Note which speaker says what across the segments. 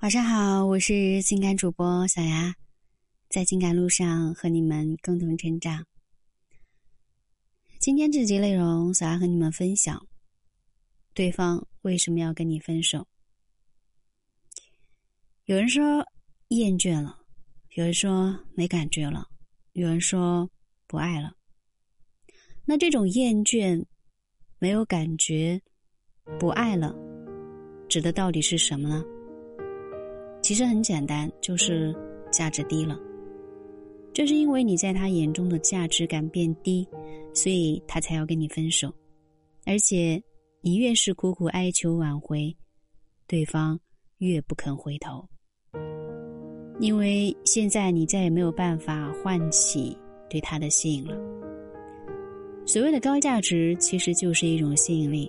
Speaker 1: 晚上好，我是情感主播小牙，在情感路上和你们共同成长。今天这集内容，小牙和你们分享：对方为什么要跟你分手？有人说厌倦了，有人说没感觉了，有人说不爱了。那这种厌倦、没有感觉、不爱了，指的到底是什么呢？其实很简单，就是价值低了。正是因为你在他眼中的价值感变低，所以他才要跟你分手。而且，你越是苦苦哀求挽回，对方越不肯回头。因为现在你再也没有办法唤起对他的吸引了。所谓的高价值，其实就是一种吸引力。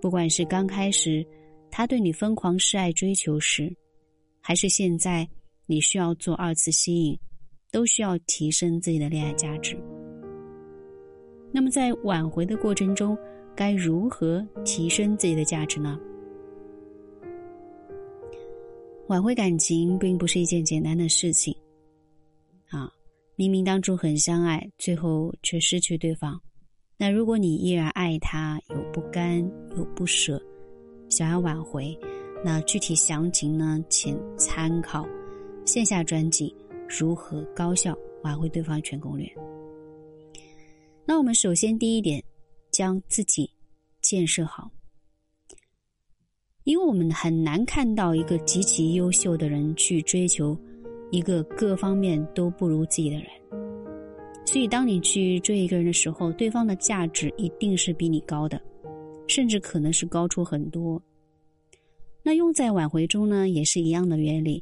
Speaker 1: 不管是刚开始他对你疯狂示爱追求时，还是现在，你需要做二次吸引，都需要提升自己的恋爱价值。那么在挽回的过程中，该如何提升自己的价值呢？挽回感情并不是一件简单的事情，啊，明明当初很相爱，最后却失去对方。那如果你依然爱他，有不甘，有不舍，想要挽回。那具体详情呢？请参考线下专辑《如何高效挽回对方全攻略》。那我们首先第一点，将自己建设好，因为我们很难看到一个极其优秀的人去追求一个各方面都不如自己的人，所以当你去追一个人的时候，对方的价值一定是比你高的，甚至可能是高出很多。那用在挽回中呢，也是一样的原理。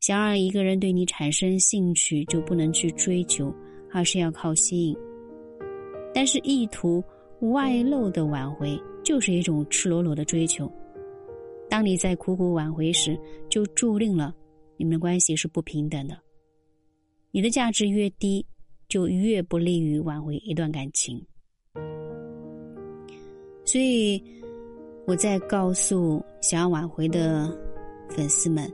Speaker 1: 想让一个人对你产生兴趣，就不能去追求，而是要靠吸引。但是意图外露的挽回，就是一种赤裸裸的追求。当你在苦苦挽回时，就注定了你们的关系是不平等的。你的价值越低，就越不利于挽回一段感情。所以。我在告诉想要挽回的粉丝们，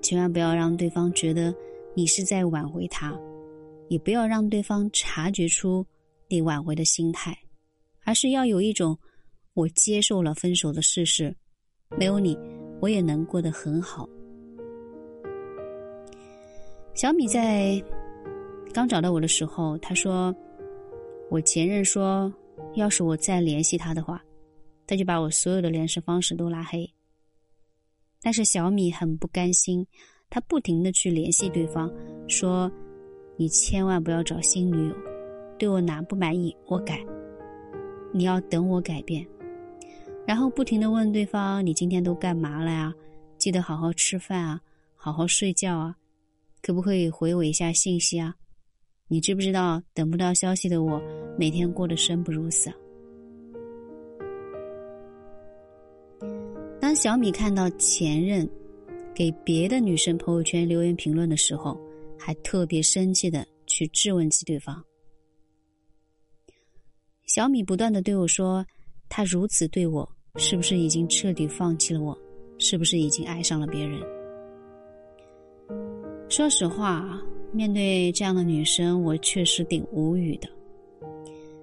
Speaker 1: 千万不要让对方觉得你是在挽回他，也不要让对方察觉出你挽回的心态，而是要有一种我接受了分手的事实，没有你我也能过得很好。小米在刚找到我的时候，他说：“我前任说，要是我再联系他的话。”他就把我所有的联系方式都拉黑，但是小米很不甘心，他不停的去联系对方，说：“你千万不要找新女友，对我哪不满意我改，你要等我改变。”然后不停的问对方：“你今天都干嘛了呀？记得好好吃饭啊，好好睡觉啊，可不可以回我一下信息啊？你知不知道等不到消息的我每天过得生不如死？”啊小米看到前任给别的女生朋友圈留言评论的时候，还特别生气的去质问起对方。小米不断的对我说：“他如此对我，是不是已经彻底放弃了我？是不是已经爱上了别人？”说实话，面对这样的女生，我确实挺无语的。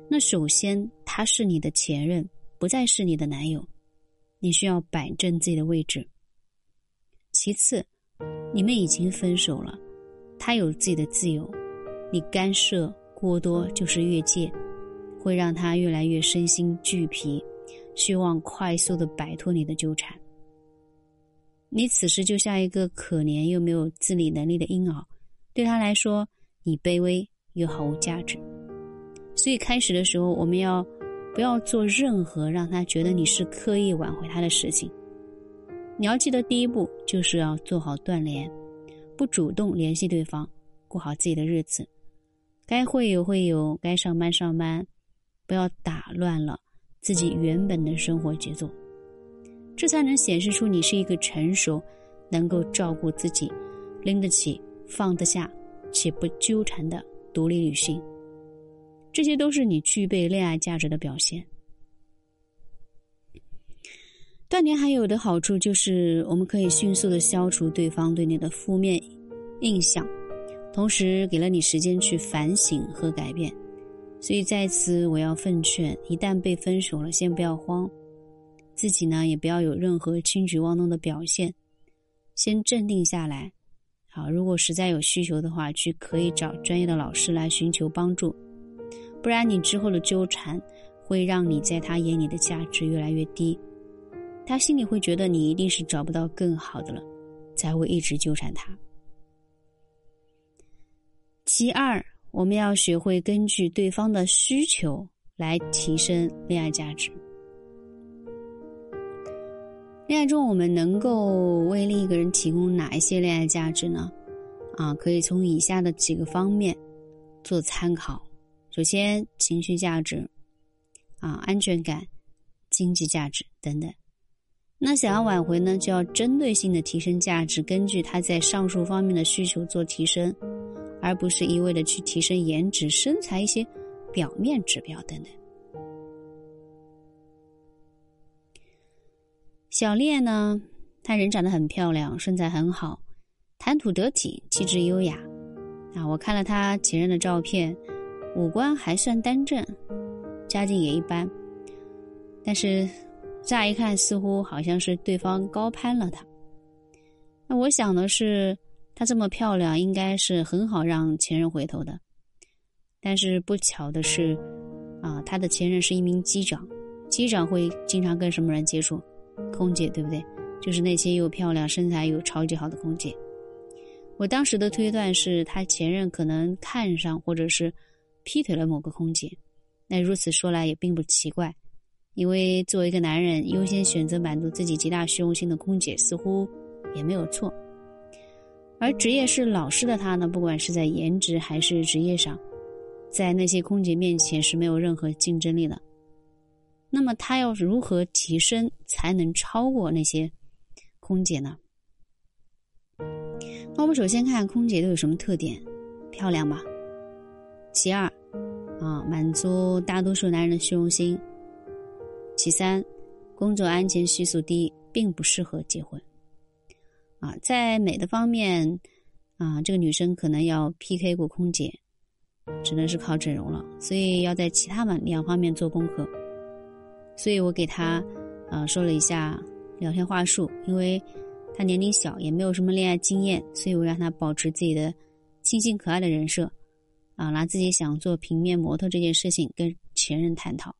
Speaker 1: 那首先，他是你的前任，不再是你的男友。你需要摆正自己的位置。其次，你们已经分手了，他有自己的自由，你干涉过多就是越界，会让他越来越身心俱疲，希望快速的摆脱你的纠缠。你此时就像一个可怜又没有自理能力的婴儿，对他来说，你卑微又毫无价值。所以开始的时候，我们要。不要做任何让他觉得你是刻意挽回他的事情。你要记得，第一步就是要做好断联，不主动联系对方，过好自己的日子，该会有会有，该上班上班，不要打乱了自己原本的生活节奏。这才能显示出你是一个成熟、能够照顾自己、拎得起、放得下且不纠缠的独立女性。这些都是你具备恋爱价值的表现。断联还有的好处就是，我们可以迅速的消除对方对你的负面印象，同时给了你时间去反省和改变。所以在此，我要奉劝：一旦被分手了，先不要慌，自己呢也不要有任何轻举妄动的表现，先镇定下来。好，如果实在有需求的话，去可以找专业的老师来寻求帮助，不然你之后的纠缠会让你在他眼里的价值越来越低。他心里会觉得你一定是找不到更好的了，才会一直纠缠他。其二，我们要学会根据对方的需求来提升恋爱价值。恋爱中，我们能够为另一个人提供哪一些恋爱价值呢？啊，可以从以下的几个方面做参考。首先，情绪价值，啊，安全感，经济价值等等。那想要挽回呢，就要针对性的提升价值，根据他在上述方面的需求做提升，而不是一味的去提升颜值、身材一些表面指标等等。小烈呢，她人长得很漂亮，身材很好，谈吐得体，气质优雅。啊，我看了她前任的照片，五官还算端正，家境也一般，但是。乍一看，似乎好像是对方高攀了他。那我想的是，她这么漂亮，应该是很好让前任回头的。但是不巧的是，啊，他的前任是一名机长，机长会经常跟什么人接触？空姐，对不对？就是那些又漂亮、身材又超级好的空姐。我当时的推断是他前任可能看上或者是劈腿了某个空姐。那如此说来也并不奇怪。因为作为一个男人，优先选择满足自己极大虚荣心的空姐，似乎也没有错。而职业是老师的他呢，不管是在颜值还是职业上，在那些空姐面前是没有任何竞争力的。那么他要如何提升才能超过那些空姐呢？那我们首先看空姐都有什么特点？漂亮吧。其二，啊，满足大多数男人的虚荣心。其三，工作安全系数低，并不适合结婚。啊，在美的方面，啊，这个女生可能要 PK 过空姐，只能是靠整容了。所以要在其他两方面做功课。所以我给她，啊，说了一下聊天话术，因为她年龄小，也没有什么恋爱经验，所以我让她保持自己的清新可爱的人设，啊，拿自己想做平面模特这件事情跟前任探讨。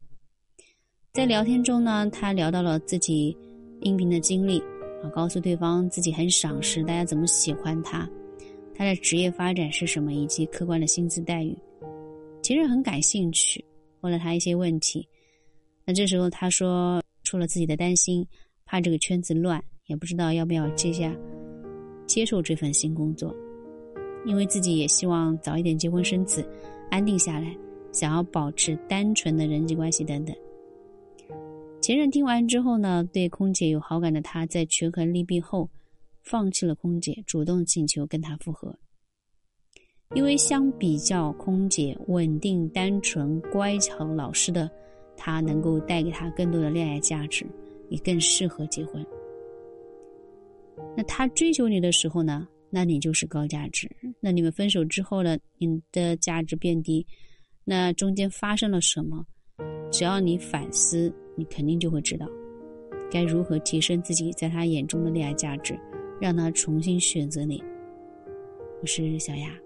Speaker 1: 在聊天中呢，他聊到了自己应聘的经历，啊，告诉对方自己很赏识，大家怎么喜欢他，他的职业发展是什么，以及客观的薪资待遇，其实很感兴趣，问了他一些问题。那这时候他说出了自己的担心，怕这个圈子乱，也不知道要不要接下接受这份新工作，因为自己也希望早一点结婚生子，安定下来，想要保持单纯的人际关系等等。前任听完之后呢，对空姐有好感的他，在权衡利弊后，放弃了空姐，主动请求跟他复合。因为相比较空姐稳定、单纯、乖巧、老实的他，能够带给他更多的恋爱价值，也更适合结婚。那他追求你的时候呢，那你就是高价值；那你们分手之后呢，你的价值变低。那中间发生了什么？只要你反思。你肯定就会知道，该如何提升自己在他眼中的恋爱价值，让他重新选择你。我是小雅。